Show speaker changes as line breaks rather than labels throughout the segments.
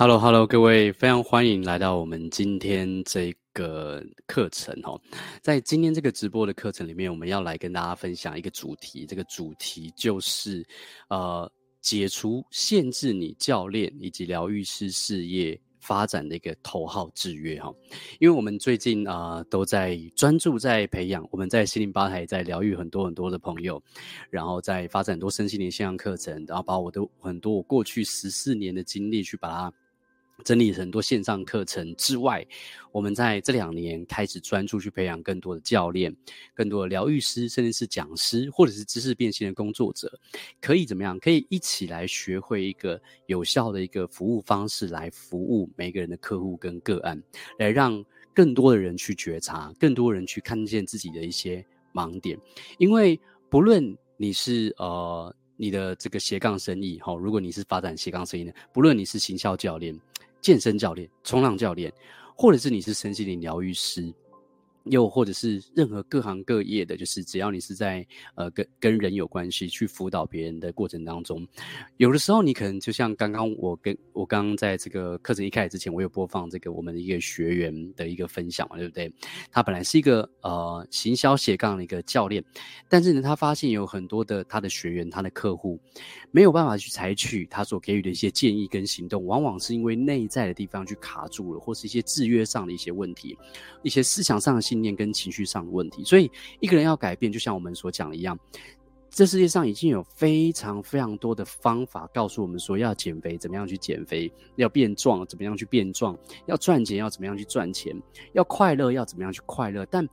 Hello，Hello，各位，非常欢迎来到我们今天这个课程哦。在今天这个直播的课程里面，我们要来跟大家分享一个主题，这个主题就是呃，解除限制你教练以及疗愈师事业发展的一个头号制约哈，因为我们最近啊、都在专注在培养，我们在心灵吧台在疗愈很多很多的朋友，然后在发展很多身心灵线上课程，然后把我的很多我过去十四年的经历去把它。整理很多线上课程之外，我们在这两年开始专注去培养更多的教练、更多的疗愈师，甚至是讲师，或者是知识变现的工作者，可以怎么样？可以一起来学会一个有效的一个服务方式，来服务每个人的客户跟个案，来让更多的人去觉察，更多人去看见自己的一些盲点。因为不论你是呃你的这个斜杠生意，哈，如果你是发展斜杠生意的，不论你是行销教练。健身教练、冲浪教练，或者是你是身心灵疗愈师。又或者是任何各行各业的，就是只要你是在呃跟跟人有关系去辅导别人的过程当中，有的时候你可能就像刚刚我跟我刚刚在这个课程一开始之前，我有播放这个我们的一个学员的一个分享嘛，对不对？他本来是一个呃行销斜杠的一个教练，但是呢，他发现有很多的他的学员、他的客户没有办法去采取他所给予的一些建议跟行动，往往是因为内在的地方去卡住了，或是一些制约上的一些问题，一些思想上的信念跟情绪上的问题，所以一个人要改变，就像我们所讲的一样，这世界上已经有非常非常多的方法告诉我们说，要减肥怎么样去减肥，要变壮怎么样去变壮，要赚钱要怎么样去赚钱，要快乐要怎么样去快乐。但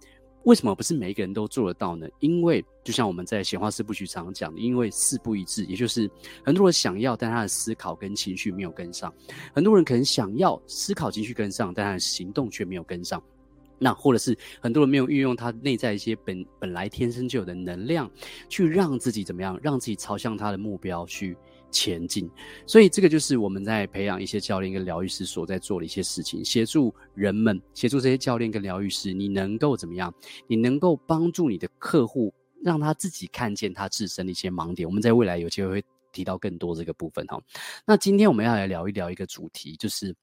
为什么不是每一个人都做得到呢？因为就像我们在闲话四部曲常讲的，因为四不一致，也就是很多人想要，但他的思考跟情绪没有跟上；很多人可能想要思考情绪跟上，但他的行动却没有跟上。那或者是很多人没有运用他内在一些本本来天生就有的能量，去让自己怎么样，让自己朝向他的目标去前进。所以这个就是我们在培养一些教练跟疗愈师所在做的一些事情，协助人们，协助这些教练跟疗愈师，你能够怎么样？你能够帮助你的客户，让他自己看见他自身的一些盲点。我们在未来有机会会提到更多这个部分哈。那今天我们要来聊一聊一个主题，就是。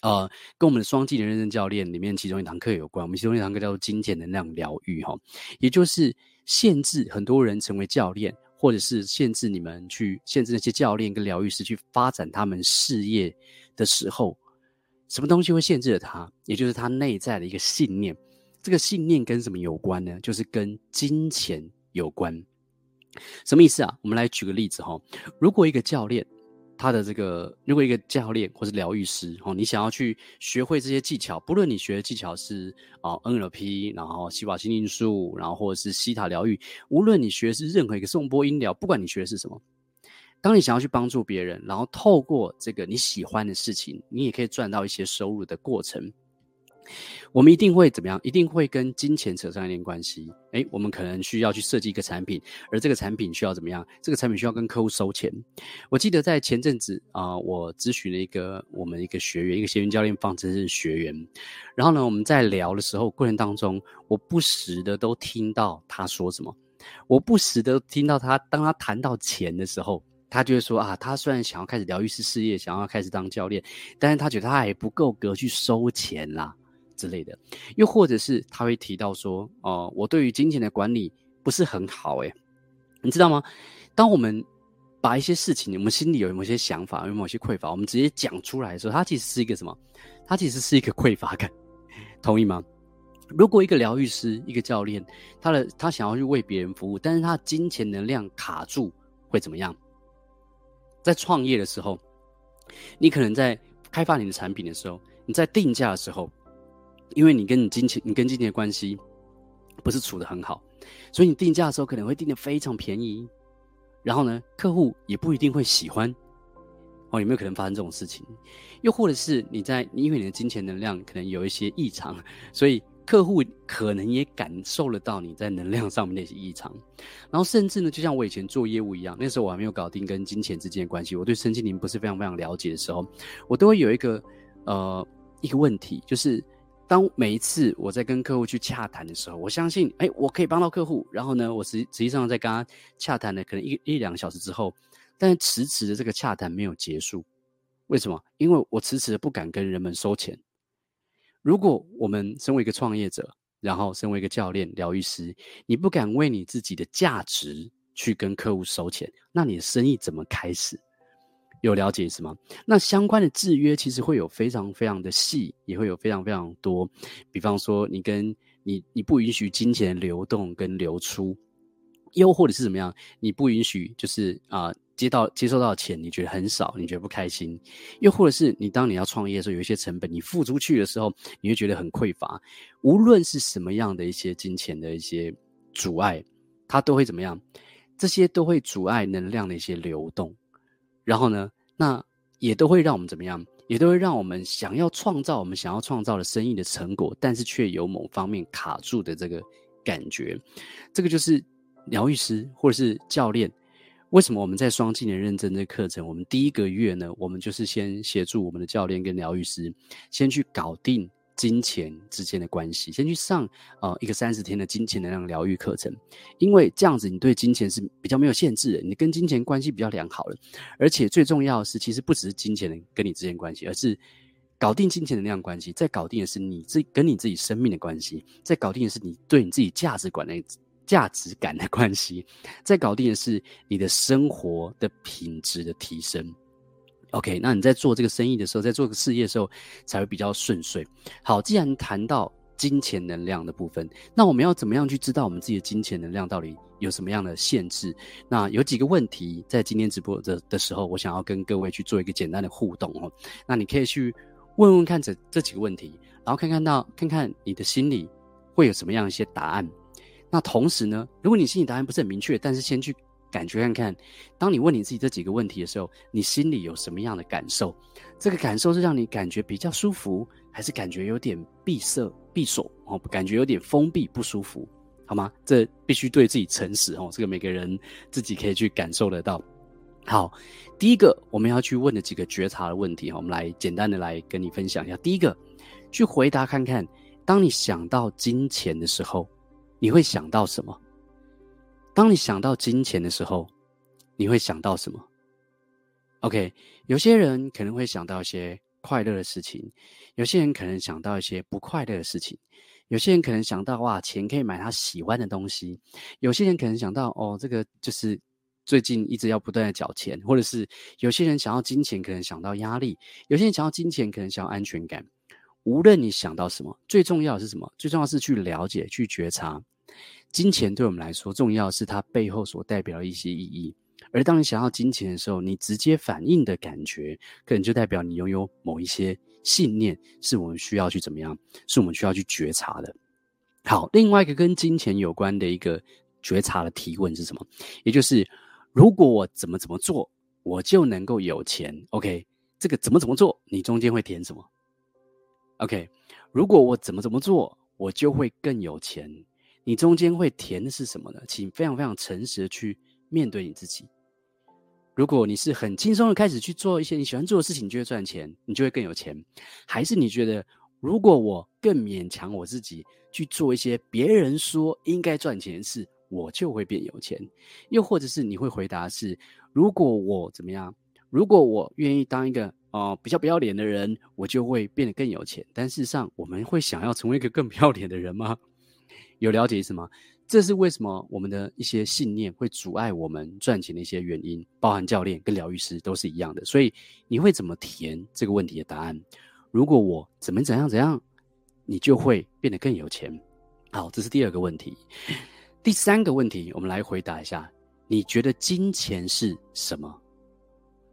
呃，跟我们的双技能认证教练里面其中一堂课有关。我们其中一堂课叫做金钱能量疗愈，哈，也就是限制很多人成为教练，或者是限制你们去限制那些教练跟疗愈师去发展他们事业的时候，什么东西会限制了他？也就是他内在的一个信念。这个信念跟什么有关呢？就是跟金钱有关。什么意思啊？我们来举个例子哈，如果一个教练。他的这个，如果一个教练或是疗愈师哦，你想要去学会这些技巧，不论你学的技巧是啊 NLP，然后西瓦心灵术，然后或者是西塔疗愈，无论你学的是任何一个颂钵音疗，不管你学的是什么，当你想要去帮助别人，然后透过这个你喜欢的事情，你也可以赚到一些收入的过程。我们一定会怎么样？一定会跟金钱扯上一点关系。诶，我们可能需要去设计一个产品，而这个产品需要怎么样？这个产品需要跟客户收钱。我记得在前阵子啊、我咨询了一个我们一个学员，一个学员教练方程式学员。然后呢，我们在聊的时候过程当中，我不时的都听到他说什么，我不时的听到他，当他谈到钱的时候，他就会说啊，他虽然想要开始疗愈师事业，想要开始当教练，但是他觉得他还不够格去收钱啦。之类的，又或者是他会提到说，哦、我对于金钱的管理不是很好，诶，你知道吗？当我们把一些事情，我们心里有某些想法，有某些匮乏，我们直接讲出来的时候，它其实是一个什么？它其实是一个匮乏感，同意吗？如果一个疗愈师、一个教练，他的他想要去为别人服务，但是他金钱能量卡住，会怎么样？在创业的时候，你可能在开发你的产品的时候，你在定价的时候。因为你跟你金钱，你跟金钱的关系不是处得很好，所以你定价的时候可能会定得非常便宜，然后呢，客户也不一定会喜欢。哦，有没有可能发生这种事情？又或者是你在，因为你的金钱能量可能有一些异常，所以客户可能也感受得到你在能量上面那些异常。然后甚至呢，就像我以前做业务一样，那时候我还没有搞定跟金钱之间的关系，我对身心灵不是非常非常了解的时候，我都会有一个呃一个问题，就是。当每一次我在跟客户去洽谈的时候，我相信，哎，我可以帮到客户。然后呢，我实实际上在跟他洽谈的可能一一两个小时之后，但是迟迟的这个洽谈没有结束，为什么？因为我迟迟的不敢跟人们收钱。如果我们身为一个创业者，然后身为一个教练、疗愈师，你不敢为你自己的价值去跟客户收钱，那你的生意怎么开始？有了解是吗？那相关的制约其实会有非常非常的细，也会有非常非常多。比方说，你跟你你不允许金钱流动跟流出，又或者是怎么样？你不允许就是啊。接到接收到钱，你觉得很少，你觉得不开心，又或者是你当你要创业的时候，有一些成本你付出去的时候，你会觉得很匮乏。无论是什么样的一些金钱的一些阻碍，它都会怎么样？这些都会阻碍能量的一些流动。然后呢，那也都会让我们怎么样？也都会让我们想要创造我们想要创造的生意的成果，但是却有某方面卡住的这个感觉。这个就是疗愈师或者是教练。为什么我们在双技能认证这课程？我们第一个月呢，我们就是先协助我们的教练跟疗愈师，先去搞定金钱之间的关系，先去上呃一个三十天的金钱能量疗愈课程。因为这样子，你对金钱是比较没有限制的，你跟金钱关系比较良好了。而且最重要的是，其实不只是金钱跟你之间关系，而是搞定金钱能量关系，再搞定的是你自跟你自己生命的关系，再搞定的是你对你自己价值观的。价值感的关系，再搞定的是你的生活的品质的提升。OK，那你在做这个生意的时候，在做个事业的时候，才会比较顺遂。好，既然谈到金钱能量的部分，那我们要怎么样去知道我们自己的金钱能量到底有什么样的限制？那有几个问题，在今天直播的的时候，我想要跟各位去做一个简单的互动哦。那你可以去问问看这这几个问题，然后看看到看看你的心里会有什么样一些答案。那同时呢，如果你心里答案不是很明确，但是先去感觉看看，当你问你自己这几个问题的时候，你心里有什么样的感受？这个感受是让你感觉比较舒服，还是感觉有点闭塞、闭锁哦？感觉有点封闭、不舒服，好吗？这必须对自己诚实哦。这个每个人自己可以去感受得到。好，第一个我们要去问的几个觉察的问题哈，我们来简单的来跟你分享一下。第一个，去回答看看，当你想到金钱的时候。你会想到什么？当你想到金钱的时候，你会想到什么？OK，有些人可能会想到一些快乐的事情，有些人可能想到一些不快乐的事情，有些人可能想到哇，钱可以买他喜欢的东西，有些人可能想到哦，这个就是最近一直要不断的缴钱，或者是有些人想要金钱，可能想到压力，有些人想要金钱，可能想要安全感。无论你想到什么，最重要的是什么？最重要是去了解、去觉察。金钱对我们来说，重要是它背后所代表的一些意义。而当你想要金钱的时候，你直接反应的感觉，可能就代表你拥有某一些信念，是我们需要去怎么样？是我们需要去觉察的。好，另外一个跟金钱有关的一个觉察的提问是什么？也就是，如果我怎么怎么做，我就能够有钱。OK，这个怎么怎么做，你中间会填什么？OK，如果我怎么怎么做，我就会更有钱。你中间会填的是什么呢？请非常非常诚实的去面对你自己。如果你是很轻松的开始去做一些你喜欢做的事情，你就会赚钱，你就会更有钱；还是你觉得，如果我更勉强我自己去做一些别人说应该赚钱的事，我就会变有钱？又或者是你会回答是，如果我怎么样？如果我愿意当一个、呃、比较不要脸的人，我就会变得更有钱。但事实上，我们会想要成为一个更不要脸的人吗？有了解意思吗？这是为什么我们的一些信念会阻碍我们赚钱的一些原因，包含教练跟疗愈师都是一样的。所以你会怎么填这个问题的答案？如果我怎么怎样怎样，你就会变得更有钱。好，这是第二个问题。第三个问题，我们来回答一下：你觉得金钱是什么？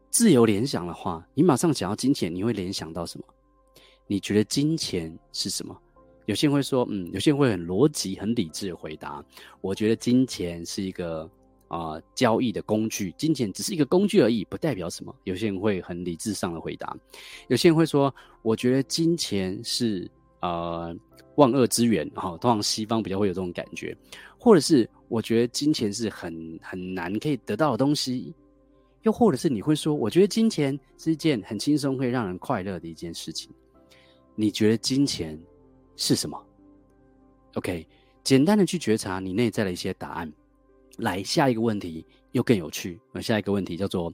自由联想的话，你马上想要金钱，你会联想到什么？你觉得金钱是什么？有些人会说，嗯，有些人会很逻辑、很理智的回答。我觉得金钱是一个啊、交易的工具，金钱只是一个工具而已，不代表什么。有些人会很理智上的回答。有些人会说，我觉得金钱是呃万恶之源，哈、哦，通常西方比较会有这种感觉，或者是我觉得金钱是很很难可以得到的东西，又或者是你会说，我觉得金钱是一件很轻松可以让人快乐的一件事情。你觉得金钱是什么？OK，简单的去觉察你内在的一些答案。来，下一个问题又更有趣。那下一个问题叫做：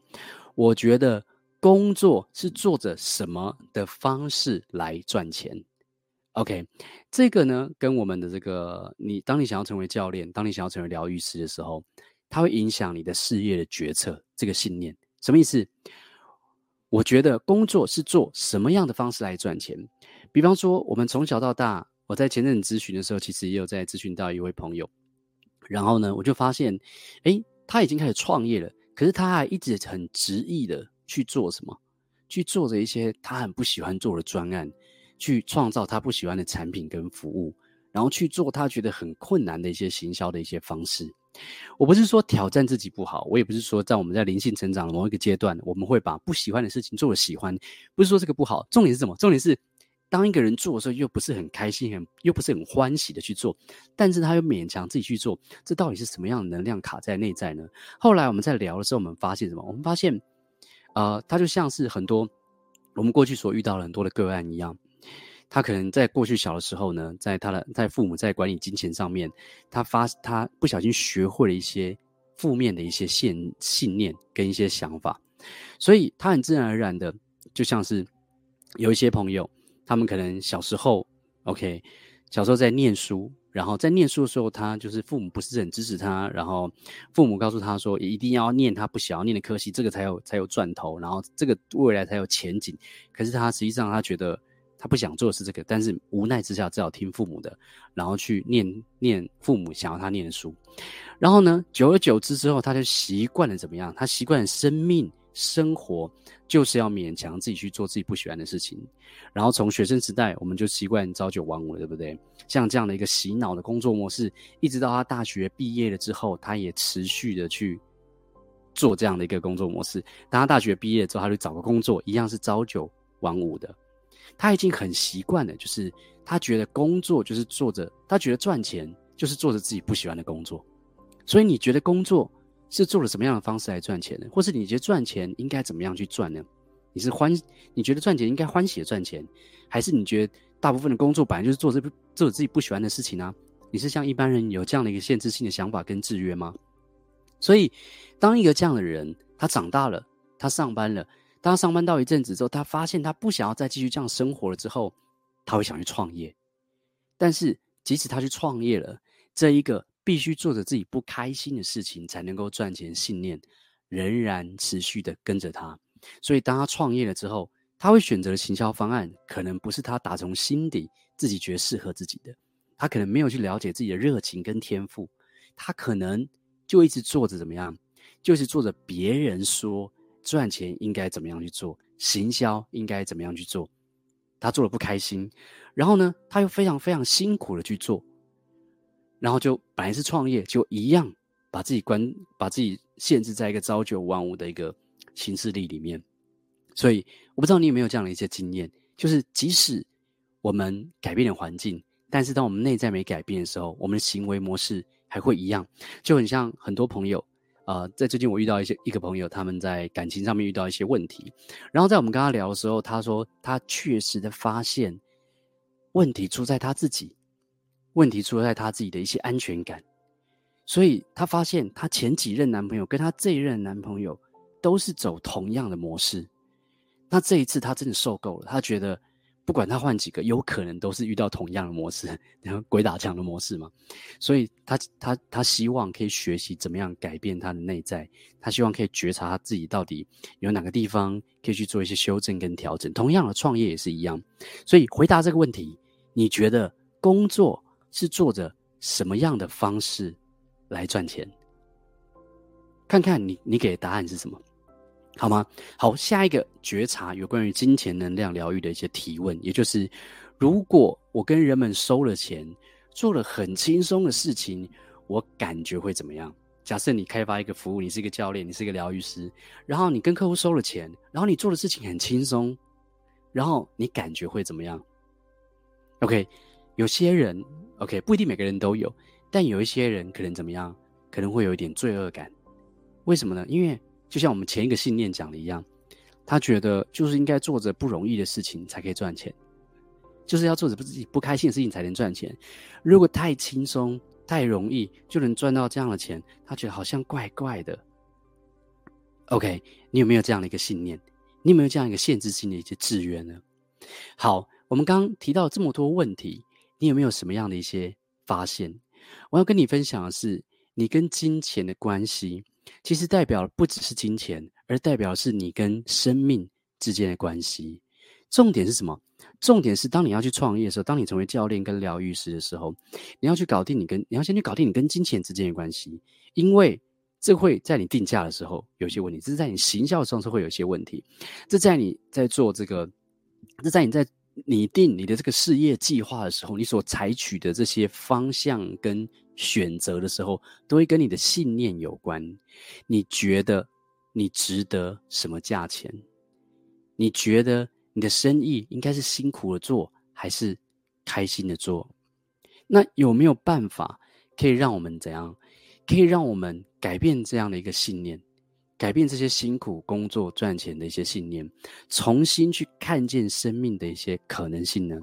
我觉得工作是做着什么的方式来赚钱？OK，这个呢，跟我们的这个你，当你想要成为教练，当你想要成为疗愈师的时候，它会影响你的事业的决策。这个信念什么意思？我觉得工作是做什么样的方式来赚钱？比方说，我们从小到大，我在前阵子咨询的时候，其实也有在咨询到一位朋友，然后呢，我就发现，诶，他已经开始创业了，可是他还一直很执意的。去做什么？去做着一些他很不喜欢做的专案，去创造他不喜欢的产品跟服务，然后去做他觉得很困难的一些行销的一些方式。我不是说挑战自己不好，我也不是说在我们在灵性成长的某一个阶段，我们会把不喜欢的事情做了喜欢，不是说这个不好。重点是什么？重点是当一个人做的时候，又不是很开心，很又不是很欢喜的去做，但是他又勉强自己去做，这到底是什么样的能量卡在内在呢？后来我们在聊的时候，我们发现什么？我们发现。呃，他就像是很多我们过去所遇到的很多的个案一样，他可能在过去小的时候呢，在他的在父母在管理金钱上面，他发他不小心学会了一些负面的一些信信念跟一些想法，所以他很自然而然的，就像是有一些朋友，他们可能小时候，OK，小时候在念书。然后在念书的时候，他就是父母不是很支持他，然后父母告诉他说，一定要念他不想要念的科系，这个才有才有赚头，然后这个未来才有前景。可是他实际上他觉得他不想做的是这个，但是无奈之下只好听父母的，然后去念念父母想要他念的书。然后呢，久而久之之后，他就习惯了怎么样？他习惯了生命。生活就是要勉强自己去做自己不喜欢的事情，然后从学生时代我们就习惯朝九晚五了，对不对？像这样的一个洗脑的工作模式，一直到他大学毕业了之后，他也持续的去做这样的一个工作模式。当他大学毕业之后，他就找个工作，一样是朝九晚五的。他已经很习惯了，就是他觉得工作就是做着，他觉得赚钱就是做着自己不喜欢的工作。所以你觉得工作？是做了什么样的方式来赚钱呢？或是你觉得赚钱应该怎么样去赚呢？你是欢，你觉得赚钱应该欢喜的赚钱，还是你觉得大部分的工作本来就是做这做自己不喜欢的事情呢？你是像一般人有这样的一个限制性的想法跟制约吗？所以，当一个这样的人，他长大了，他上班了，当他上班到一阵子之后，他发现他不想要再继续这样生活了之后，他会想去创业。但是，即使他去创业了，这一个。必须做着自己不开心的事情才能够赚钱，信念仍然持续的跟着他。所以，当他创业了之后，他会选择的行销方案可能不是他打从心底自己觉得适合自己的。他可能没有去了解自己的热情跟天赋，他可能就一直做着怎么样，就是做着别人说赚钱应该怎么样去做，行销应该怎么样去做，他做了不开心，然后呢，他又非常非常辛苦的去做。然后就本来是创业，就一样把自己关，把自己限制在一个朝九晚五的一个形式力里面。所以我不知道你有没有这样的一些经验，就是即使我们改变了环境，但是当我们内在没改变的时候，我们的行为模式还会一样。就很像很多朋友，呃，在最近我遇到一些一个朋友，他们在感情上面遇到一些问题，然后在我们跟他聊的时候，他说他确实的发现问题出在他自己。问题出在她自己的一些安全感，所以她发现她前几任男朋友跟她这一任男朋友都是走同样的模式。那这一次她真的受够了，她觉得不管她换几个，有可能都是遇到同样的模式，然后鬼打墙的模式嘛。所以她她她希望可以学习怎么样改变她的内在，她希望可以觉察她自己到底有哪个地方可以去做一些修正跟调整。同样的创业也是一样。所以回答这个问题，你觉得工作？是做着什么样的方式来赚钱？看看你，你给的答案是什么，好吗？好，下一个觉察有关于金钱能量疗愈的一些提问，也就是：如果我跟人们收了钱，做了很轻松的事情，我感觉会怎么样？假设你开发一个服务，你是一个教练，你是一个疗愈师，然后你跟客户收了钱，然后你做的事情很轻松，然后你感觉会怎么样？OK，有些人。OK，不一定每个人都有，但有一些人可能怎么样？可能会有一点罪恶感。为什么呢？因为就像我们前一个信念讲的一样，他觉得就是应该做着不容易的事情才可以赚钱，就是要做着不自己不开心的事情才能赚钱。如果太轻松、太容易就能赚到这样的钱，他觉得好像怪怪的。OK，你有没有这样的一个信念？你有没有这样一个限制性的一些制约呢？好，我们刚刚提到这么多问题，你有没有什么样的一些发现？我要跟你分享的是，你跟金钱的关系，其实代表不只是金钱，而代表的是你跟生命之间的关系。重点是什么？重点是当你要去创业的时候，当你成为教练跟疗愈师的时候，你要去搞定你跟你要先去搞定你跟金钱之间的关系，因为这会在你定价的时候有些问题，这是在你行销的时候会有些问题，这在你在做这个，这在你在拟定你的这个事业计划的时候，你所采取的这些方向跟选择的时候，都会跟你的信念有关。你觉得你值得什么价钱？你觉得？你的生意应该是辛苦的做，还是开心的做？那有没有办法可以让我们怎样？可以让我们改变这样的一个信念，改变这些辛苦工作赚钱的一些信念，重新去看见生命的一些可能性呢？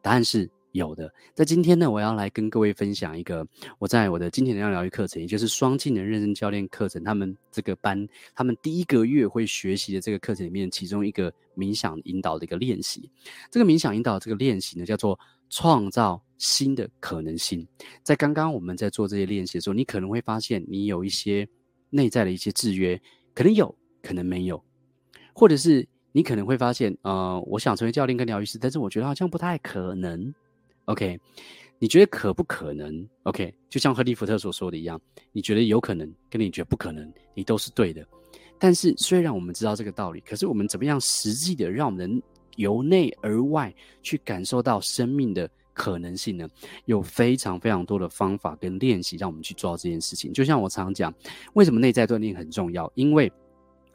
答案是。有的，在今天呢，我要来跟各位分享一个我在我的金钱能量疗愈课程，也就是双技能认证教练课程，他们这个班，他们第一个月会学习的这个课程里面，其中一个冥想引导的一个练习。这个冥想引导这个练习呢，叫做创造新的可能性。在刚刚我们在做这些练习的时候，你可能会发现你有一些内在的一些制约，可能有，可能没有，或者是你可能会发现，呃，我想成为教练跟疗愈师，但是我觉得好像不太可能。OK，你觉得可不可能？OK，就像赫利福特所说的一样，你觉得有可能，跟你觉得不可能，你都是对的。但是虽然我们知道这个道理，可是我们怎么样实际的让我们由内而外去感受到生命的可能性呢？有非常非常多的方法跟练习，让我们去做到这件事情。就像我常讲，为什么内在锻炼很重要？因为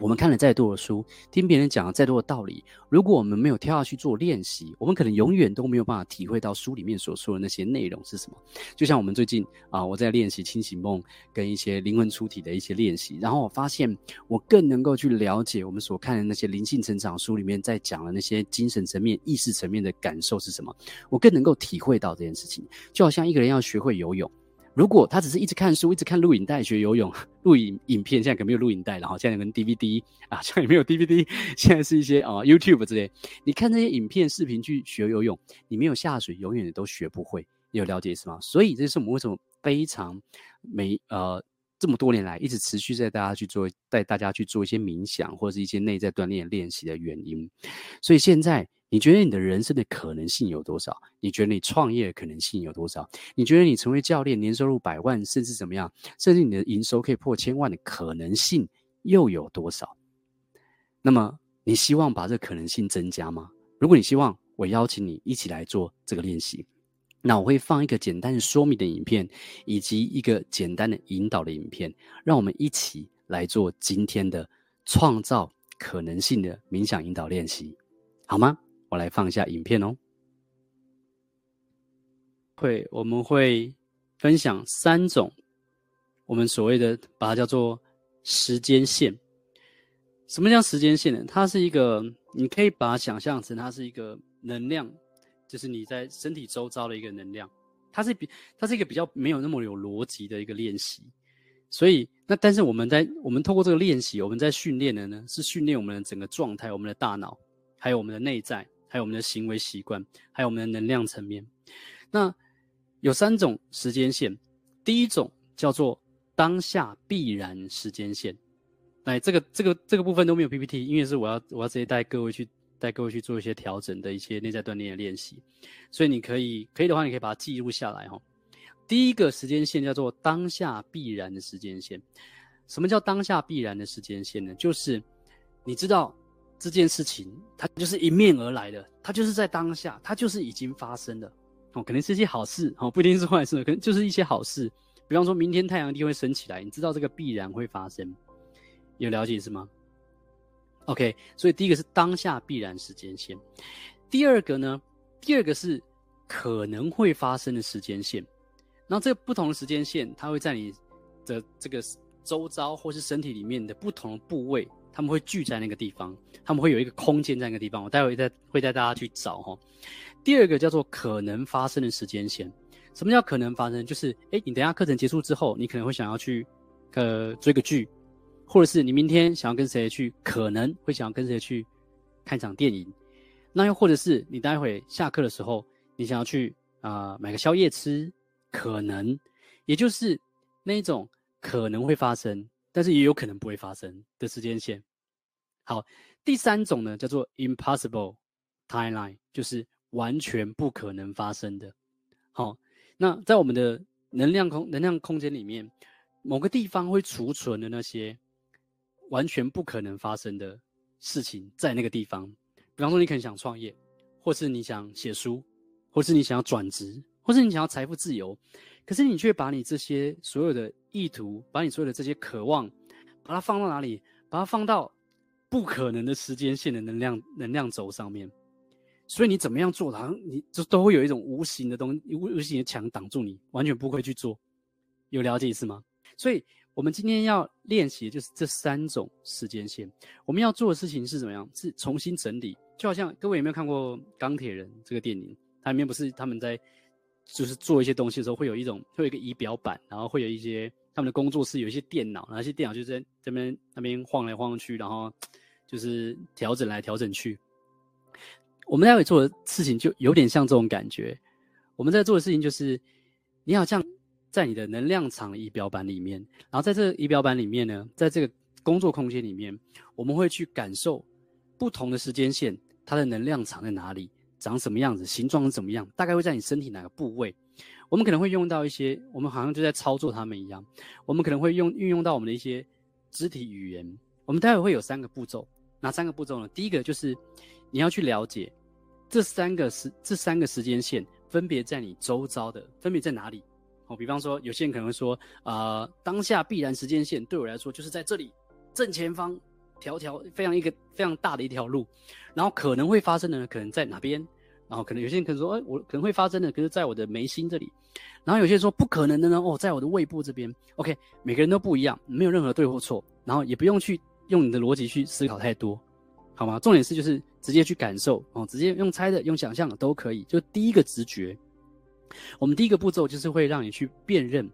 我们看了再多的书，听别人讲了再多的道理，如果我们没有跳下去做练习，我们可能永远都没有办法体会到书里面所说的那些内容是什么。就像我们最近啊，我在练习清醒梦跟一些灵魂出体的一些练习，然后我发现我更能够去了解我们所看的那些灵性成长书里面在讲的那些精神层面、意识层面的感受是什么，我更能够体会到这件事情。就好像一个人要学会游泳。如果他只是一直看书，一直看录影带学游泳，录影影片，现在可能没有录影带，然后现在跟 DVD 啊，现在也没有 DVD，现在是一些啊 YouTube 之类。你看这些影片视频去学游泳，你没有下水，永远都学不会。你有了解是吗？所以这是我们为什么非常没呃这么多年来一直持续在大家去做带大家去做一些冥想或者是一些内在锻炼练习的原因。所以现在。你觉得你的人生的可能性有多少？你觉得你创业的可能性有多少？你觉得你成为教练，年收入百万，甚至怎么样？甚至你的营收可以破千万的可能性又有多少？那么，你希望把这可能性增加吗？如果你希望，我邀请你一起来做这个练习。那我会放一个简单的说明的影片，以及一个简单的引导的影片，让我们一起来做今天的创造可能性的冥想引导练习，好吗？我来放一下影片哦。会，我们会分享三种我们所谓的把它叫做时间线。什么叫时间线呢？它是一个，你可以把它想象成它是一个能量，就是你在身体周遭的一个能量。它是比它是一个比较没有那么有逻辑的一个练习。所以，那但是我们在我们透过这个练习，我们在训练的呢，是训练我们的整个状态，我们的大脑，还有我们的内在。还有我们的行为习惯，还有我们的能量层面。那有三种时间线，第一种叫做当下必然时间线。来，这个这个这个部分都没有 PPT，因为是我要我要直接带各位去带各位去做一些调整的一些内在锻炼的练习，所以你可以可以的话，你可以把它记录下来哈。第一个时间线叫做当下必然的时间线。什么叫当下必然的时间线呢？就是你知道。这件事情它就是迎面而来的，它就是在当下，它就是已经发生的哦，可能是一些好事哦，不一定是坏事，可能就是一些好事。比方说明天太阳一定会升起来，你知道这个必然会发生，有了解是吗？OK，所以第一个是当下必然时间线，第二个呢，第二个是可能会发生的时间线。然后这个不同的时间线，它会在你的这个周遭或是身体里面的不同的部位。他们会聚在那个地方，他们会有一个空间在那个地方。我待会再会带大家去找哈。第二个叫做可能发生的时间线。什么叫可能发生？就是诶，你等下课程结束之后，你可能会想要去呃追个剧，或者是你明天想要跟谁去，可能会想要跟谁去看场电影，那又或者是你待会下课的时候，你想要去啊、买个宵夜吃，可能也就是那一种可能会发生，但是也有可能不会发生的时间线。好，第三种呢叫做 impossible timeline，就是完全不可能发生的。好，那在我们的能量空能量空间里面，某个地方会储存的那些完全不可能发生的事情，在那个地方。比方说，你可能想创业，或是你想写书，或是你想要转职，或是你想要财富自由，可是你却把你这些所有的意图，把你所有的这些渴望，把它放到哪里？把它放到不可能的时间线的能量能量轴上面。所以你怎么样做，好像你就都会有一种无形的东西，无形的墙挡住你，完全不会去做。有了解意思吗？所以我们今天要练习的就是这三种时间线。我们要做的事情是怎么样？是重新整理。就好像各位有没有看过《钢铁人》这个电影？它里面不是他们在就是做一些东西的时候，会有一种会有一个仪表板，然后会有一些他们的工作室有一些电脑，然后那些电脑就在这边那边晃来晃去，然后就是调整来调整去。我们待会做的事情就有点像这种感觉。我们在做的事情就是，你好像在你的能量场仪表板里面，然后在这个仪表板里面呢，在这个工作空间里面，我们会去感受不同的时间线，它的能量场在哪里，长什么样子，形状是怎么样，大概会在你身体哪个部位。我们可能会用到一些，我们好像就在操作它们一样。我们可能会用运用到我们的一些肢体语言。我们待会会有三个步骤，哪三个步骤呢？第一个就是你要去了解。这三个时这三个时间线分别在你周遭的，分别在哪里？哦，比方说，有些人可能会说，呃，当下必然时间线对我来说就是在这里正前方，条条非常一个非常大的一条路，然后可能会发生的呢，可能在哪边？然后可能有些人可能说，哎，我可能会发生的，可是在我的眉心这里。然后有些人说不可能的呢，哦，在我的胃部这边。OK，每个人都不一样，没有任何对或错，然后也不用去用你的逻辑去思考太多。好吗？重点是就是直接去感受哦，直接用猜的、用想象的都可以。就第一个直觉，我们第一个步骤就是会让你去辨认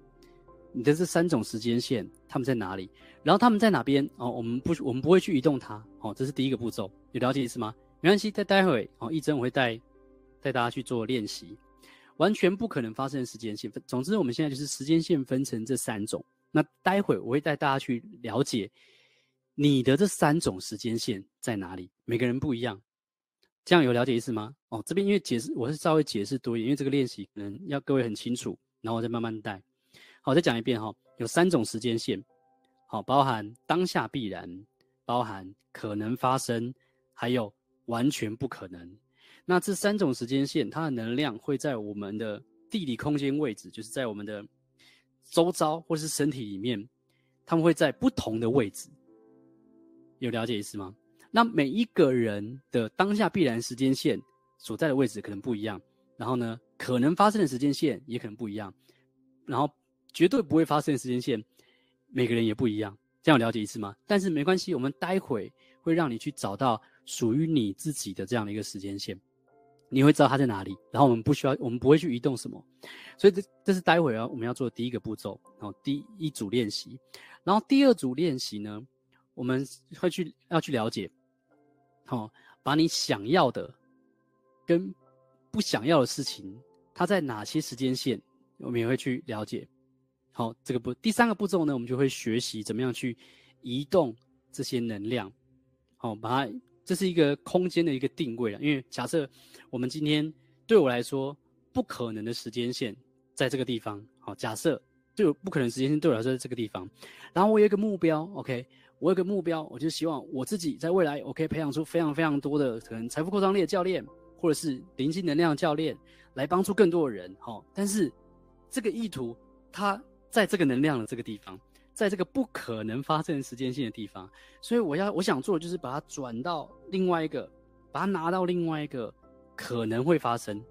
你的这三种时间线，他们在哪里，然后他们在哪边哦。我们不，我们不会去移动它哦。这是第一个步骤，有了解意思吗？没关系，待待会哦，一真我会带带大家去做练习，完全不可能发生的时间线。总之，我们现在就是时间线分成这三种。那待会我会带大家去了解。你的这三种时间线在哪里？每个人不一样，这样有了解意思吗？哦，这边因为解释，我是稍微解释多一点，因为这个练习可能要各位很清楚，然后我再慢慢带。好，再讲一遍哈，有三种时间线，好，包含当下必然，包含可能发生，还有完全不可能。那这三种时间线，它的能量会在我们的地理空间位置，就是在我们的周遭或是身体里面，他们会在不同的位置。有了解意思吗？那每一个人的当下必然时间线所在的位置可能不一样，然后呢，可能发生的时间线也可能不一样，然后绝对不会发生的时间线，每个人也不一样。这样了解一次吗？但是没关系，我们待会会让你去找到属于你自己的这样的一个时间线，你会知道它在哪里。然后我们不需要，我们不会去移动什么，所以这这是待会要我们要做的第一个步骤，然后第一组练习，然后第二组练习呢？我们会去要去了解，好、哦，把你想要的跟不想要的事情，它在哪些时间线，我们也会去了解。好，这个步第三个步骤呢，我们就会学习怎么样去移动这些能量。好，把它这是一个空间的一个定位了，因为假设我们今天对我来说不可能的时间线在这个地方，好，假设就不可能时间线对我来说在这个地方，然后我有一个目标，OK。我有个目标，我就希望我自己在未来，我可以培养出非常非常多的可能财富扩张力的教练，或者是灵性能量教练，来帮助更多的人。齁，但是这个意图，它在这个能量的这个地方，在这个不可能发生时间线的地方，所以我要我想做的就是把它转到另外一个，把它拿到另外一个可能会发生，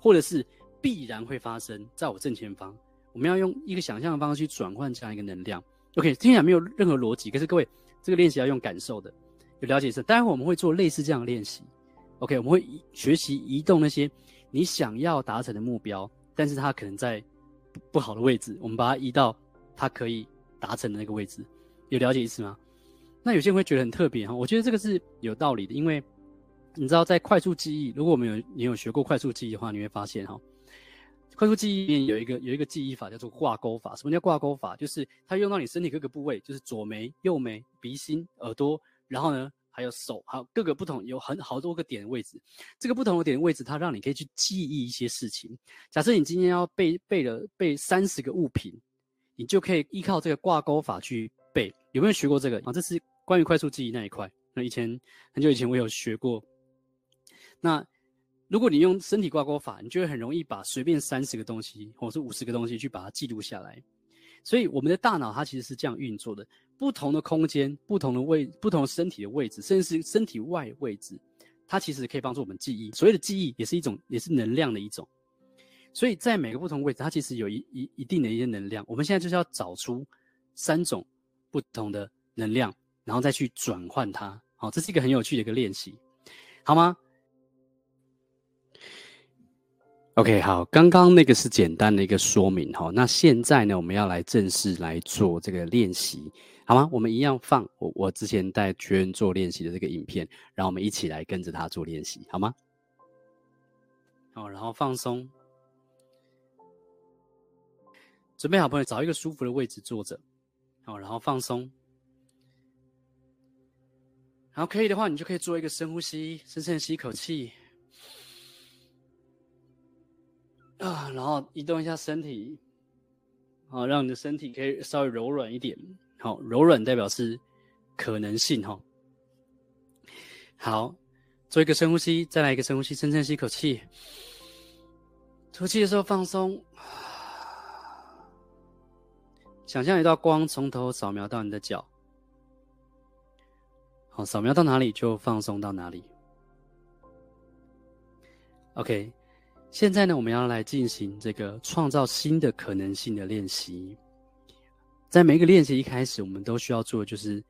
或者是必然会发生在我正前方。我们要用一个想象的方式去转换这样一个能量。OK，听起来没有任何逻辑，可是各位，这个练习要用感受的，有了解是？待会我们会做类似这样的练习。OK，我们会学习移动那些你想要达成的目标，但是它可能在不好的位置，我们把它移到它可以达成的那个位置，有了解意思吗？那有些人会觉得很特别哈，我觉得这个是有道理的，因为你知道，在快速记忆，如果我们有你有学过快速记忆的话，你会发现哈，快速记忆里面有一个有一个记忆法叫做挂钩法。什么叫挂钩法？就是它用到你身体各个部位，就是左眉、右眉、鼻心、耳朵，然后呢，还有手，还有各个不同有很好多个点的位置。这个不同的点的位置，它让你可以去记忆一些事情。假设你今天要背背了背三十个物品，你就可以依靠这个挂钩法去背。有没有学过这个啊？这是关于快速记忆那一块。那以前很久以前我有学过。那如果你用身体挂钩法，你就会很容易把随便三十个东西，或是五十个东西去把它记录下来。所以我们的大脑它其实是这样运作的：不同的空间、不同的位、不同身体的位置，甚至是身体外位置，它其实可以帮助我们记忆。所谓的记忆也是一种，也是能量的一种。所以在每个不同位置，它其实有一一一定的一些能量。我们现在就是要找出三种不同的能量，然后再去转换它。好，这是一个很有趣的一个练习，好吗？OK，好，刚刚那个是简单的一个说明哈。那现在呢，我们要来正式来做这个练习，好吗？我们一样放我我之前带学员做练习的这个影片，然后我们一起来跟着他做练习，好吗？好，然后放松，准备好朋友，找一个舒服的位置坐着，好，然后放松，然后可以的话，你就可以做一个深呼吸，深深吸一口气。啊，然后移动一下身体，好，让你的身体可以稍微柔软一点。好，柔软代表是可能性哈。好，做一个深呼吸，再来一个深呼吸，深深吸一口气，吐气的时候放松。想象一道光从头扫描到你的脚，好，扫描到哪里就放松到哪里。OK。现在呢，我们要来进行这个创造新的可能性的练习。在每一个练习一开始，我们都需要做的就是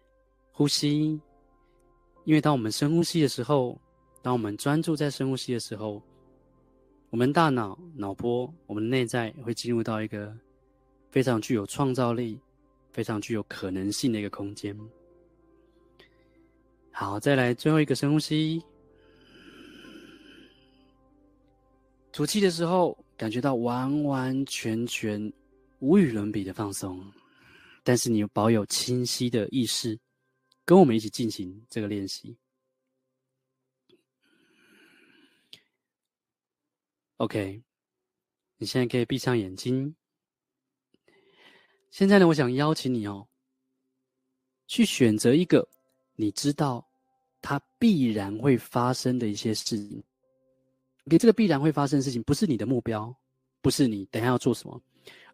呼吸，因为当我们深呼吸的时候，当我们专注在深呼吸的时候，我们大脑脑波，我们内在会进入到一个非常具有创造力、非常具有可能性的一个空间。好，再来最后一个深呼吸。吐气的时候，感觉到完完全全无与伦比的放松，但是你保有清晰的意识，跟我们一起进行这个练习。OK，你现在可以闭上眼睛。现在呢，我想邀请你哦，去选择一个你知道它必然会发生的一些事情。给这个必然会发生的事情，不是你的目标，不是你等下要做什么，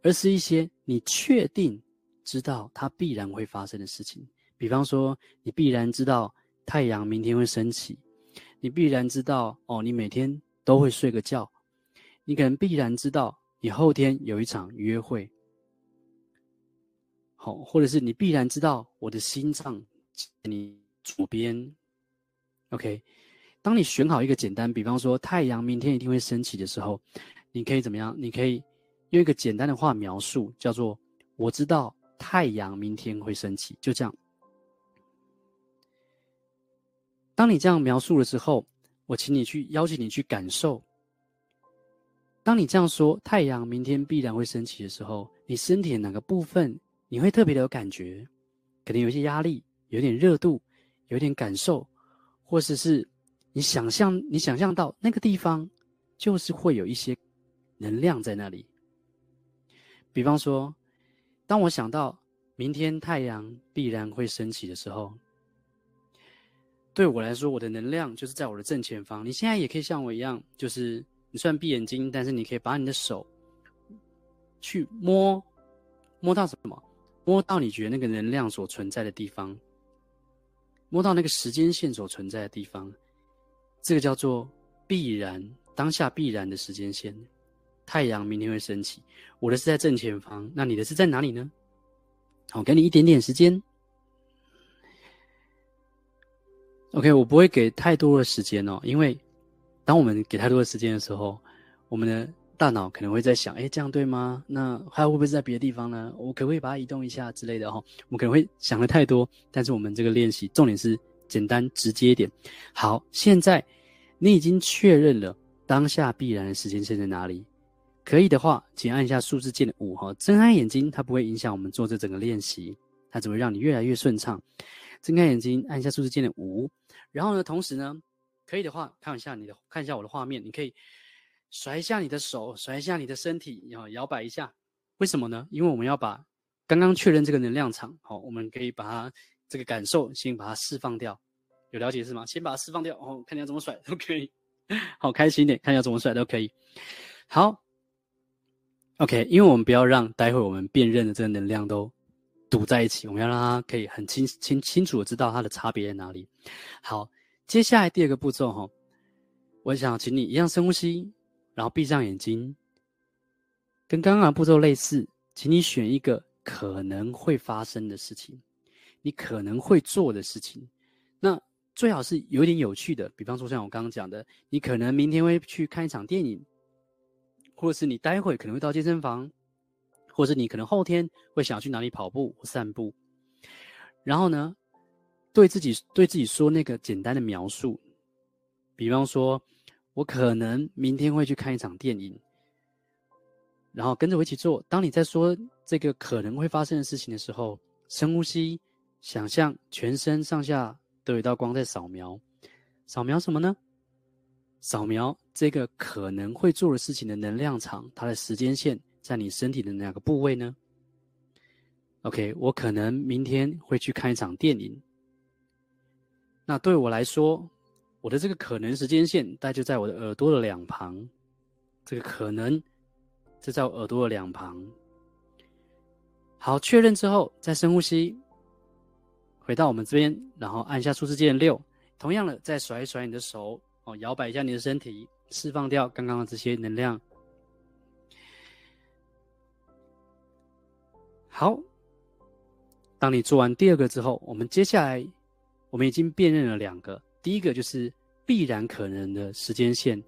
而是一些你确定知道它必然会发生的事情。比方说，你必然知道太阳明天会升起，你必然知道哦，你每天都会睡个觉，你可能必然知道你后天有一场约会，好，或者是你必然知道我的心脏在你左边，OK。当你选好一个简单，比方说太阳明天一定会升起的时候，你可以怎么样？你可以用一个简单的话描述，叫做“我知道太阳明天会升起”，就这样。当你这样描述了之后，我请你去邀请你去感受。当你这样说“太阳明天必然会升起”的时候，你身体的哪个部分你会特别的有感觉？可能有一些压力，有点热度，有点感受，或者，是。你想象，你想象到那个地方，就是会有一些能量在那里。比方说，当我想到明天太阳必然会升起的时候，对我来说，我的能量就是在我的正前方。你现在也可以像我一样，就是你虽然闭眼睛，但是你可以把你的手去摸，摸到什么？摸到你觉得那个能量所存在的地方，摸到那个时间线所存在的地方。这个叫做必然，当下必然的时间线，太阳明天会升起。我的是在正前方，那你的是在哪里呢？好，给你一点点时间。OK，我不会给太多的时间哦，因为当我们给太多的时间的时候，我们的大脑可能会在想：哎，这样对吗？那还会不会在别的地方呢？我可不可以把它移动一下之类的？哈，我可能会想的太多。但是我们这个练习重点是。简单直接一点。好，现在你已经确认了当下必然的时间线在哪里。可以的话，请按一下数字键的五哈。睁开眼睛，它不会影响我们做这整个练习，它只会让你越来越顺畅。睁开眼睛，按一下数字键的五，然后呢，同时呢，可以的话，看一下你的，看一下我的画面，你可以甩一下你的手，甩一下你的身体，然后摇摆一下。为什么呢？因为我们要把刚刚确认这个能量场，好，我们可以把它这个感受先把它释放掉。有了解是吗？先把它释放掉，哦，看你要怎么甩都可以，好开心一点，看你要怎么甩都可以。好，OK，因为我们不要让待会我们辨认的这个能量都堵在一起，我们要让它可以很清清清楚的知道它的差别在哪里。好，接下来第二个步骤哈，我想请你一样深呼吸，然后闭上眼睛。跟刚刚的步骤类似，请你选一个可能会发生的事情，你可能会做的事情。那最好是有点有趣的，比方说像我刚刚讲的，你可能明天会去看一场电影，或者是你待会可能会到健身房，或者是你可能后天会想要去哪里跑步或散步。然后呢，对自己对自己说那个简单的描述，比方说，我可能明天会去看一场电影。然后跟着我一起做。当你在说这个可能会发生的事情的时候，深呼吸，想象全身上下都有一道光在扫描。扫描什么呢？扫描这个可能会做的事情的能量场，它的时间线在你身体的哪个部位呢？OK，我可能明天会去看一场电影。那对我来说，我的这个可能时间线大概就在我的耳朵的两旁。这个可能。这在我耳朵的两旁。好，确认之后再深呼吸，回到我们这边，然后按下数字键六。同样的，再甩一甩你的手，哦，摇摆一下你的身体，释放掉刚刚的这些能量。好，当你做完第二个之后，我们接下来我们已经辨认了两个，第一个就是必然可能的时间线，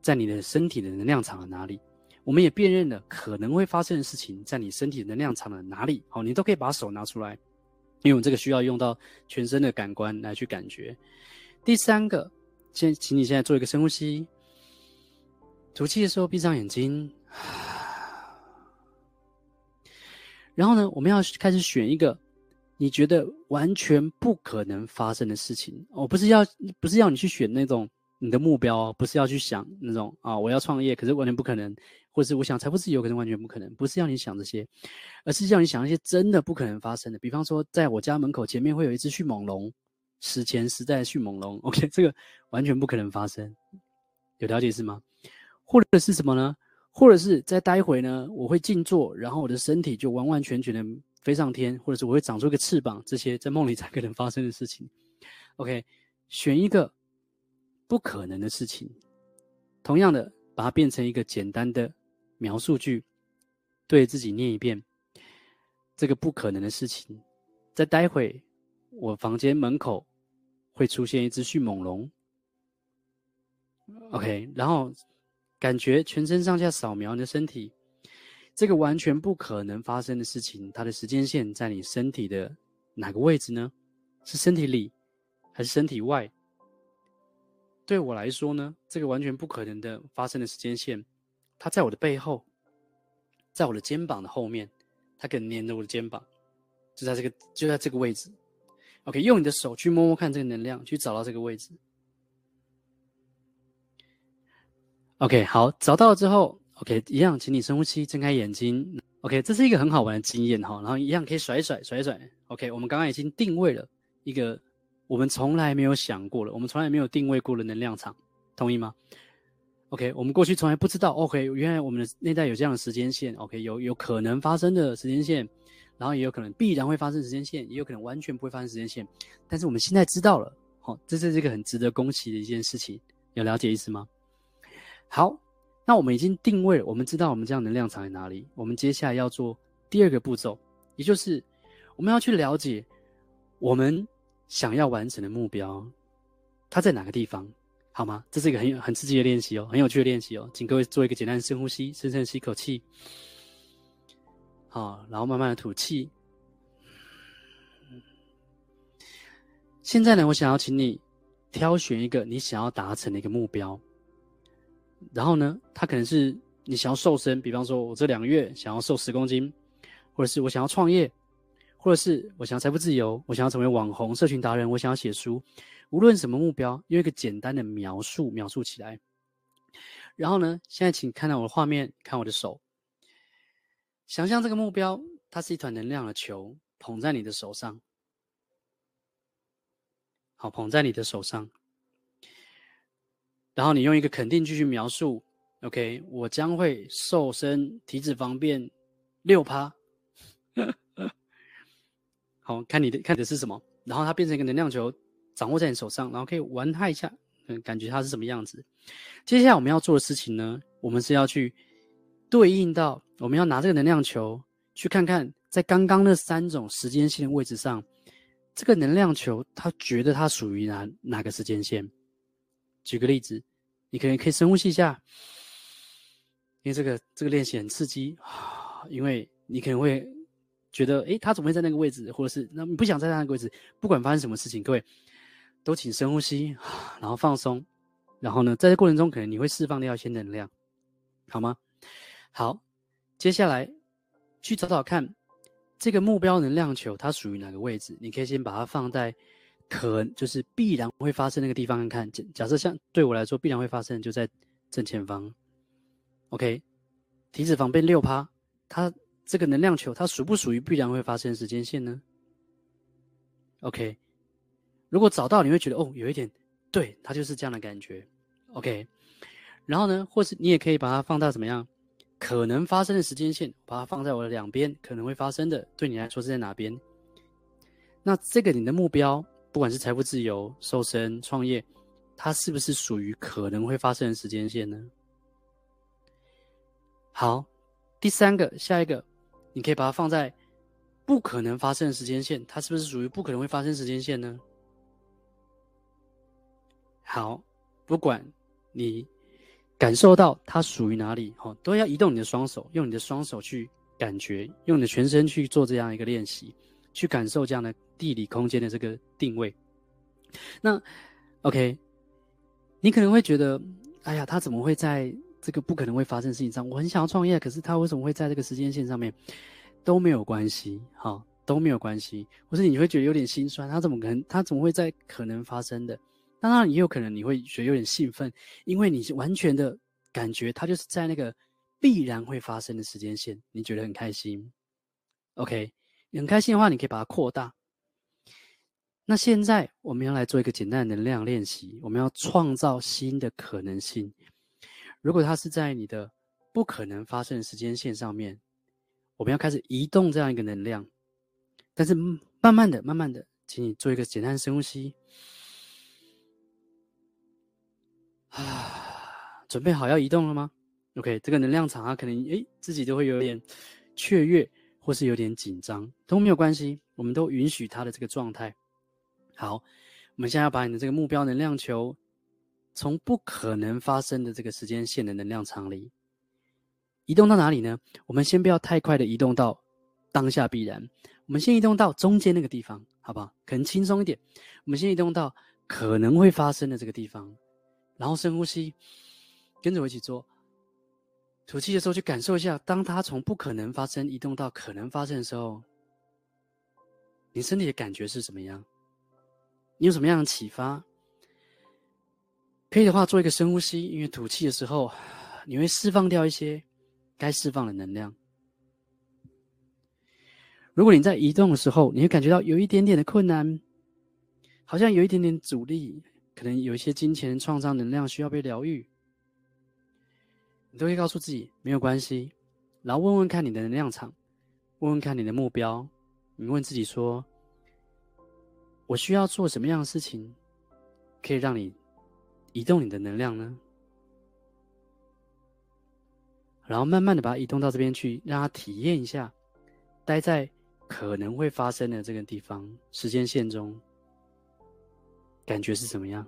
在你的身体的能量场的哪里。我们也辨认了可能会发生的事情，在你身体能量场的哪里？好，你都可以把手拿出来，因为我们这个需要用到全身的感官来去感觉。第三个，先请你现在做一个深呼吸，吐气的时候闭上眼睛。然后呢，我们要开始选一个你觉得完全不可能发生的事情。我不是要，不是要你去选那种你的目标，不是要去想那种啊，我要创业，可是完全不可能。或是我想财富自由，可能完全不可能，不是要你想这些，而是要你想一些真的不可能发生的。比方说，在我家门口前面会有一只迅猛龙，史前时代迅猛龙。OK，这个完全不可能发生，有了解是吗？或者是什么呢？或者是在待会呢，我会静坐，然后我的身体就完完全全的飞上天，或者是我会长出一个翅膀，这些在梦里才可能发生的事情。OK，选一个不可能的事情，同样的把它变成一个简单的。描述句，对自己念一遍。这个不可能的事情，在待会我房间门口会出现一只迅猛龙。OK，然后感觉全身上下扫描你的身体，这个完全不可能发生的事情，它的时间线在你身体的哪个位置呢？是身体里还是身体外？对我来说呢，这个完全不可能的发生的时间线。它在我的背后，在我的肩膀的后面，它可能黏着我的肩膀，就在这个就在这个位置。OK，用你的手去摸摸看这个能量，去找到这个位置。OK，好，找到了之后，OK，一样，请你深呼吸，睁开眼睛。OK，这是一个很好玩的经验哈，然后一样可以甩一甩，甩一甩。OK，我们刚刚已经定位了一个我们从来没有想过了，我们从来没有定位过的能量场，同意吗？OK，我们过去从来不知道。OK，原来我们的内在有这样的时间线。OK，有有可能发生的时间线，然后也有可能必然会发生时间线，也有可能完全不会发生时间线。但是我们现在知道了，好、哦，这是这个很值得恭喜的一件事情。有了解意思吗？好，那我们已经定位了，我们知道我们这样能量场在哪里。我们接下来要做第二个步骤，也就是我们要去了解我们想要完成的目标，它在哪个地方。好吗？这是一个很很刺激的练习哦，很有趣的练习哦，请各位做一个简单的深呼吸，深深吸一口气，好，然后慢慢的吐气。现在呢，我想要请你挑选一个你想要达成的一个目标，然后呢，它可能是你想要瘦身，比方说我这两个月想要瘦十公斤，或者是我想要创业，或者是我想要财富自由，我想要成为网红、社群达人，我想要写书，无论什么目标，用一个简单的描述描述起来。然后呢，现在请看到我的画面，看我的手，想象这个目标，它是一团能量的球，捧在你的手上。好，捧在你的手上，然后你用一个肯定句去描述，OK，我将会瘦身，体脂肪变六趴。好，看你的看的是什么，然后它变成一个能量球，掌握在你手上，然后可以玩它一下，嗯，感觉它是什么样子。接下来我们要做的事情呢，我们是要去对应到，我们要拿这个能量球去看看，在刚刚那三种时间线的位置上。这个能量球，它觉得它属于哪哪个时间线？举个例子，你可能可以深呼吸一下，因为这个这个练习很刺激啊，因为你可能会觉得，诶，它怎么会在那个位置？或者是那你不想在那个位置？不管发生什么事情，各位都请深呼吸，然后放松，然后呢，在这过程中，可能你会释放掉一些能量，好吗？好，接下来去找找看。这个目标能量球它属于哪个位置？你可以先把它放在可就是必然会发生那个地方看看。假假设像对我来说必然会发生就在正前方。OK，体脂肪变六趴，它这个能量球它属不属于必然会发生时间线呢？OK，如果找到你会觉得哦有一点对，它就是这样的感觉。OK，然后呢，或是你也可以把它放大怎么样？可能发生的时间线，把它放在我的两边，可能会发生的，对你来说是在哪边？那这个你的目标，不管是财富自由、瘦身、创业，它是不是属于可能会发生的时间线呢？好，第三个，下一个，你可以把它放在不可能发生的时间线，它是不是属于不可能会发生时间线呢？好，不管你。感受到它属于哪里，哈，都要移动你的双手，用你的双手去感觉，用你的全身去做这样一个练习，去感受这样的地理空间的这个定位。那，OK，你可能会觉得，哎呀，他怎么会在这个不可能会发生事情上？我很想要创业，可是他为什么会在这个时间线上面？都没有关系，哈，都没有关系。或是你会觉得有点心酸，他怎么可能？他怎么会在可能发生的？当然，也有可能你会觉得有点兴奋，因为你是完全的感觉，它就是在那个必然会发生的时间线，你觉得很开心。OK，很开心的话，你可以把它扩大。那现在我们要来做一个简单的能量练习，我们要创造新的可能性。如果它是在你的不可能发生的时间线上面，我们要开始移动这样一个能量，但是慢慢的、慢慢的，请你做一个简单的深呼吸。啊，准备好要移动了吗？OK，这个能量场啊，可能诶自己都会有点雀跃，或是有点紧张，都没有关系，我们都允许它的这个状态。好，我们现在要把你的这个目标能量球，从不可能发生的这个时间线的能量场里，移动到哪里呢？我们先不要太快的移动到当下必然，我们先移动到中间那个地方，好不好？可能轻松一点，我们先移动到可能会发生的这个地方。然后深呼吸，跟着我一起做。吐气的时候，去感受一下，当它从不可能发生移动到可能发生的时候，你身体的感觉是怎么样？你有什么样的启发？可以的话，做一个深呼吸，因为吐气的时候，你会释放掉一些该释放的能量。如果你在移动的时候，你会感觉到有一点点的困难，好像有一点点阻力。可能有一些金钱创造能量需要被疗愈，你都会告诉自己没有关系，然后问问看你的能量场，问问看你的目标，你问自己说：我需要做什么样的事情，可以让你移动你的能量呢？然后慢慢的把它移动到这边去，让它体验一下，待在可能会发生的这个地方时间线中。感觉是怎么样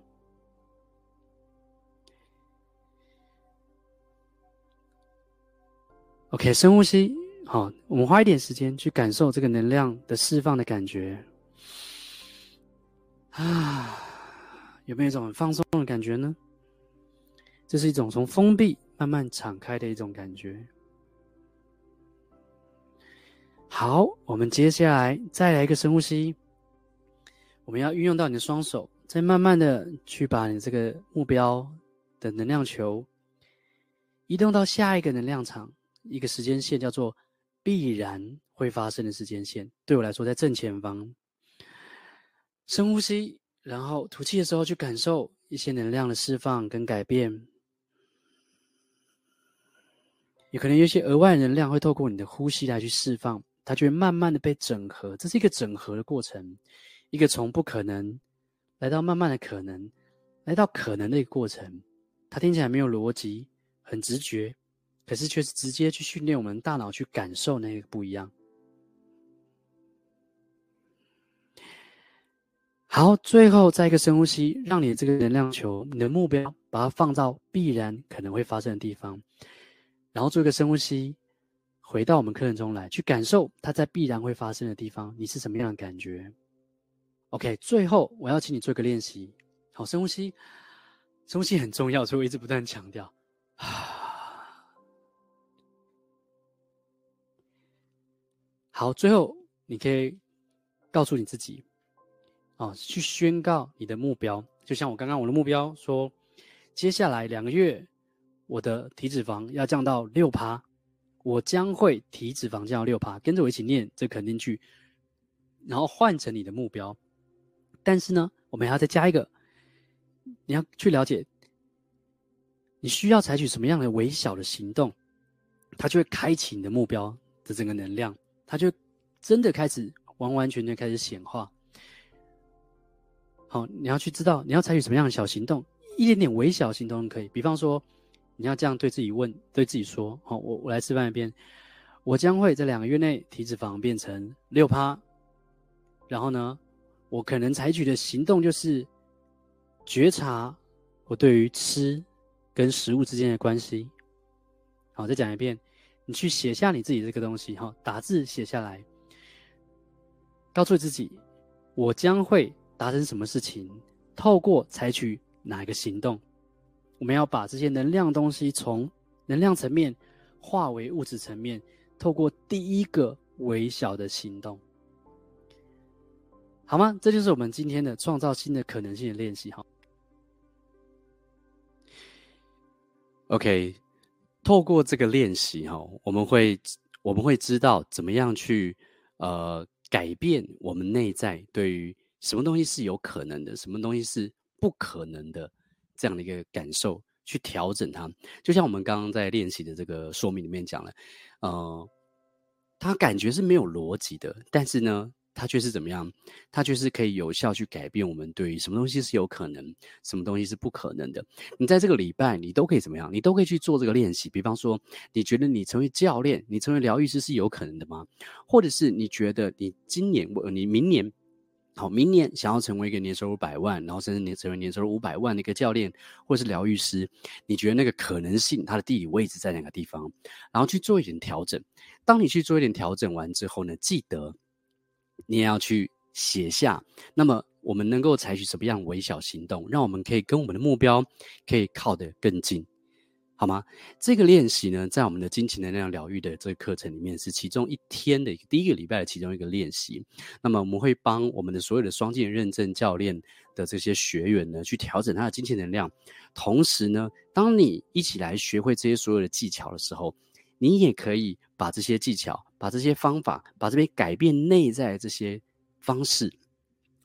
？OK，深呼吸。好，我们花一点时间去感受这个能量的释放的感觉。啊，有没有一种很放松的感觉呢？这是一种从封闭慢慢敞开的一种感觉。好，我们接下来再来一个深呼吸。我们要运用到你的双手，再慢慢的去把你这个目标的能量球移动到下一个能量场，一个时间线叫做必然会发生的时间线。对我来说，在正前方。深呼吸，然后吐气的时候去感受一些能量的释放跟改变。有可能有些额外能量会透过你的呼吸来去释放。它就会慢慢的被整合，这是一个整合的过程，一个从不可能来到慢慢的可能，来到可能的一个过程。它听起来没有逻辑，很直觉，可是却是直接去训练我们大脑去感受那个不一样。好，最后再一个深呼吸，让你的这个能量球，你的目标，把它放到必然可能会发生的地方，然后做一个深呼吸。回到我们课程中来，去感受它在必然会发生的地方，你是什么样的感觉？OK，最后我要请你做一个练习。好，深呼吸，深呼吸很重要，所以我一直不断强调。好，最后你可以告诉你自己，啊，去宣告你的目标。就像我刚刚我的目标说，接下来两个月，我的体脂肪要降到六趴。我将会体脂肪降到六趴，跟着我一起念这肯定句，然后换成你的目标。但是呢，我们还要再加一个，你要去了解，你需要采取什么样的微小的行动，它就会开启你的目标的整个能量，它就真的开始完完全全开始显化。好，你要去知道你要采取什么样的小行动，一点点微小行动都可以，比方说。你要这样对自己问，对自己说：“好，我我来示范一遍，我将会在两个月内体脂肪变成六趴。然后呢，我可能采取的行动就是觉察我对于吃跟食物之间的关系。好，再讲一遍，你去写下你自己这个东西，哈，打字写下来，告诉自己，我将会达成什么事情，透过采取哪一个行动。”我们要把这些能量东西从能量层面化为物质层面，透过第一个微小的行动，好吗？这就是我们今天的创造新的可能性的练习。哈，OK，透过这个练习，哈，我们会我们会知道怎么样去呃改变我们内在对于什么东西是有可能的，什么东西是不可能的。这样的一个感受，去调整它，就像我们刚刚在练习的这个说明里面讲了，呃，它感觉是没有逻辑的，但是呢，它却是怎么样？它却是可以有效去改变我们对于什么东西是有可能，什么东西是不可能的。你在这个礼拜，你都可以怎么样？你都可以去做这个练习。比方说，你觉得你成为教练，你成为疗愈师是有可能的吗？或者是你觉得你今年，你明年？好，明年想要成为一个年收入百万，然后甚至年成为年收入五百万的一个教练或是疗愈师，你觉得那个可能性，它的地理位置在哪个地方？然后去做一点调整。当你去做一点调整完之后呢，记得你也要去写下。那么我们能够采取什么样微小行动，让我们可以跟我们的目标可以靠得更近？好吗？这个练习呢，在我们的金钱能量疗愈的这个课程里面，是其中一天的第一个礼拜的其中一个练习。那么我们会帮我们的所有的双进认证教练的这些学员呢，去调整他的金钱能量。同时呢，当你一起来学会这些所有的技巧的时候，你也可以把这些技巧、把这些方法、把这边改变内在的这些方式，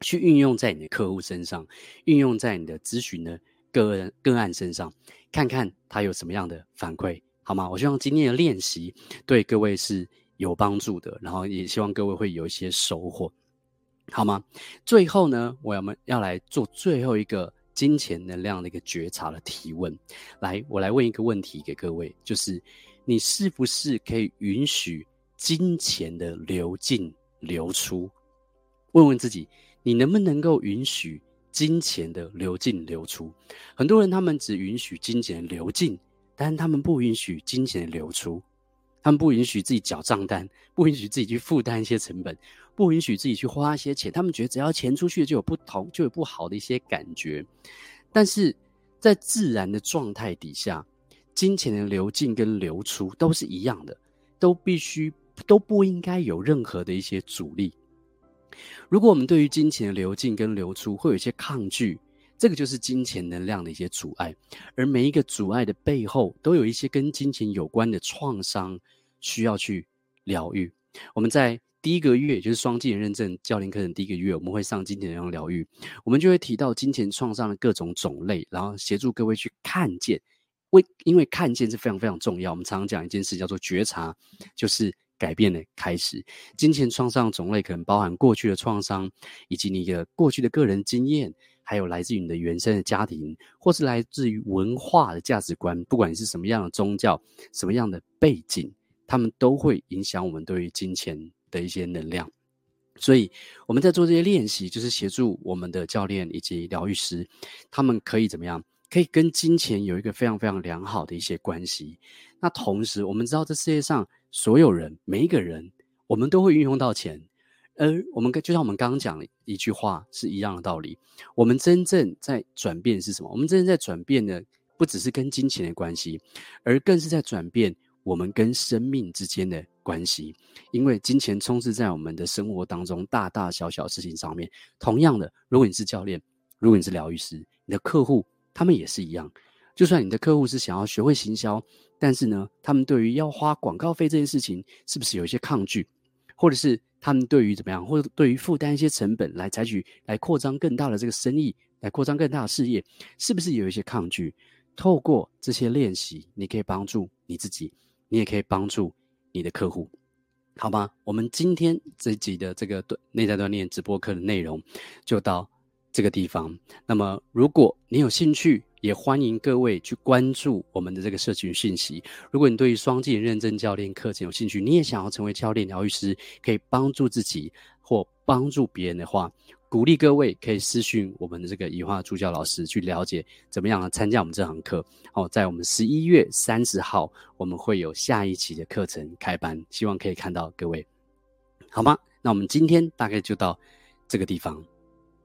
去运用在你的客户身上，运用在你的咨询的个人个案身上。看看他有什么样的反馈，好吗？我希望今天的练习对各位是有帮助的，然后也希望各位会有一些收获，好吗？最后呢，我要们要来做最后一个金钱能量的一个觉察的提问。来，我来问一个问题给各位，就是你是不是可以允许金钱的流进流出？问问自己，你能不能够允许？金钱的流进流出，很多人他们只允许金钱流进，但他们不允许金钱流出，他们不允许自己缴账单，不允许自己去负担一些成本，不允许自己去花一些钱，他们觉得只要钱出去就有不同，就有不好的一些感觉。但是在自然的状态底下，金钱的流进跟流出都是一样的，都必须都不应该有任何的一些阻力。如果我们对于金钱的流进跟流出会有一些抗拒，这个就是金钱能量的一些阻碍。而每一个阻碍的背后，都有一些跟金钱有关的创伤需要去疗愈。我们在第一个月，就是双技能认证教练课程第一个月，我们会上金钱能量疗愈，我们就会提到金钱创伤的各种种类，然后协助各位去看见。为因为看见是非常非常重要。我们常常讲一件事叫做觉察，就是改变的开始。金钱创伤种类可能包含过去的创伤，以及你的过去的个人经验，还有来自于你的原生的家庭，或是来自于文化的价值观。不管你是什么样的宗教，什么样的背景，他们都会影响我们对于金钱的一些能量，所以我们在做这些练习，就是协助我们的教练以及疗愈师，他们可以怎么样？可以跟金钱有一个非常非常良好的一些关系。那同时，我们知道这世界上所有人，每一个人，我们都会运用到钱，而我们跟就像我们刚刚讲的一句话是一样的道理。我们真正在转变是什么？我们真正在转变的，不只是跟金钱的关系，而更是在转变我们跟生命之间的。关系，因为金钱充斥在我们的生活当中，大大小小事情上面。同样的，如果你是教练，如果你是疗愈师，你的客户他们也是一样。就算你的客户是想要学会行销，但是呢，他们对于要花广告费这件事情，是不是有一些抗拒？或者是他们对于怎么样，或者对于负担一些成本来采取来扩张更大的这个生意，来扩张更大的事业，是不是有一些抗拒？透过这些练习，你可以帮助你自己，你也可以帮助。你的客户，好吗？我们今天这一集的这个内在锻炼直播课的内容就到这个地方。那么，如果你有兴趣，也欢迎各位去关注我们的这个社群讯息。如果你对于双技认证教练课程有兴趣，你也想要成为教练、疗愈师，可以帮助自己或帮助别人的话。鼓励各位可以私讯我们的这个宜花助教老师，去了解怎么样参加我们这堂课。哦，在我们十一月三十号，我们会有下一期的课程开班，希望可以看到各位，好吗？那我们今天大概就到这个地方。